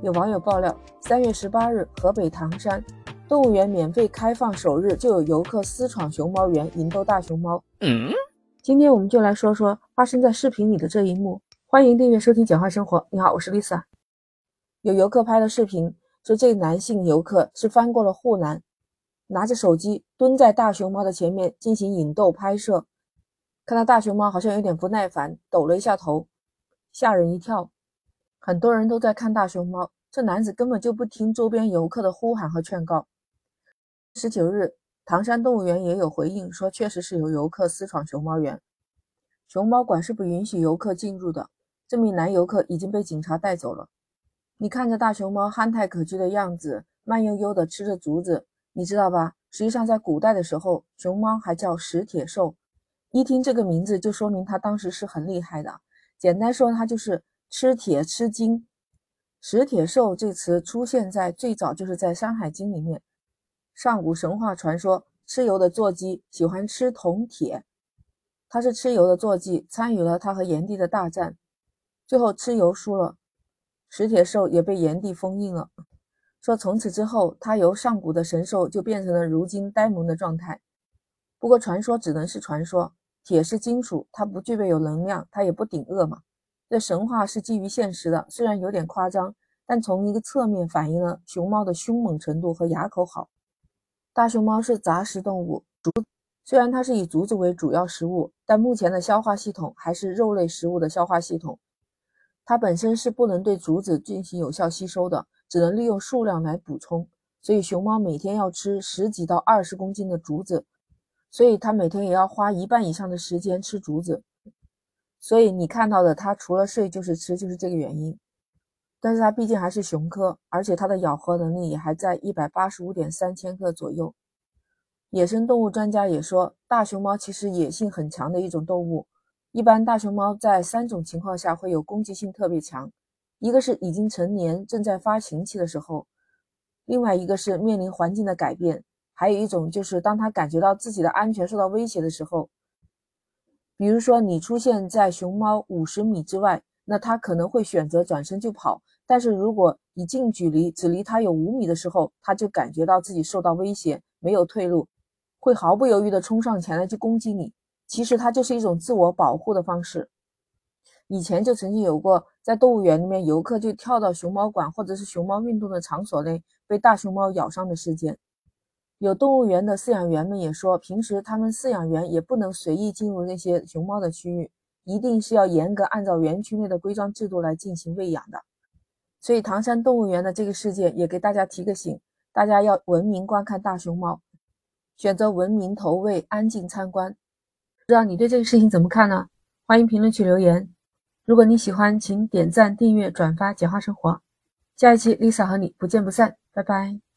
有网友爆料，三月十八日，河北唐山动物园免费开放首日，就有游客私闯熊猫园引逗大熊猫。嗯，今天我们就来说说发生在视频里的这一幕。欢迎订阅收听简化生活。你好，我是 Lisa。有游客拍了视频，说这男性游客是翻过了护栏，拿着手机蹲在大熊猫的前面进行引逗拍摄。看到大熊猫好像有点不耐烦，抖了一下头，吓人一跳。很多人都在看大熊猫，这男子根本就不听周边游客的呼喊和劝告。十九日，唐山动物园也有回应说，确实是有游客私闯熊猫园，熊猫馆是不允许游客进入的。这名男游客已经被警察带走了。你看着大熊猫憨态可掬的样子，慢悠悠地吃着竹子，你知道吧？实际上，在古代的时候，熊猫还叫食铁兽，一听这个名字就说明它当时是很厉害的。简单说，它就是。吃铁吃金，食铁兽这词出现在最早就是在《山海经》里面。上古神话传说，蚩尤的坐骑喜欢吃铜铁，他是蚩尤的坐骑，参与了他和炎帝的大战，最后蚩尤输了，食铁兽也被炎帝封印了。说从此之后，他由上古的神兽就变成了如今呆萌的状态。不过传说只能是传说，铁是金属，它不具备有能量，它也不顶饿嘛。这神话是基于现实的，虽然有点夸张，但从一个侧面反映了熊猫的凶猛程度和牙口好。大熊猫是杂食动物，竹虽然它是以竹子为主要食物，但目前的消化系统还是肉类食物的消化系统，它本身是不能对竹子进行有效吸收的，只能利用数量来补充。所以熊猫每天要吃十几到二十公斤的竹子，所以它每天也要花一半以上的时间吃竹子。所以你看到的它除了睡就是吃，就是这个原因。但是它毕竟还是熊科，而且它的咬合能力也还在一百八十五点三千克左右。野生动物专家也说，大熊猫其实野性很强的一种动物。一般大熊猫在三种情况下会有攻击性特别强：一个是已经成年正在发情期的时候；另外一个是面临环境的改变；还有一种就是当它感觉到自己的安全受到威胁的时候。比如说，你出现在熊猫五十米之外，那它可能会选择转身就跑；但是如果你近距离只离它有五米的时候，它就感觉到自己受到威胁，没有退路，会毫不犹豫地冲上前来去攻击你。其实它就是一种自我保护的方式。以前就曾经有过，在动物园里面，游客就跳到熊猫馆或者是熊猫运动的场所内，被大熊猫咬伤的事件。有动物园的饲养员们也说，平时他们饲养员也不能随意进入那些熊猫的区域，一定是要严格按照园区内的规章制度来进行喂养的。所以唐山动物园的这个事件也给大家提个醒，大家要文明观看大熊猫，选择文明投喂，安静参观。不知道你对这个事情怎么看呢？欢迎评论区留言。如果你喜欢，请点赞、订阅、转发，简化生活。下一期 Lisa 和你不见不散，拜拜。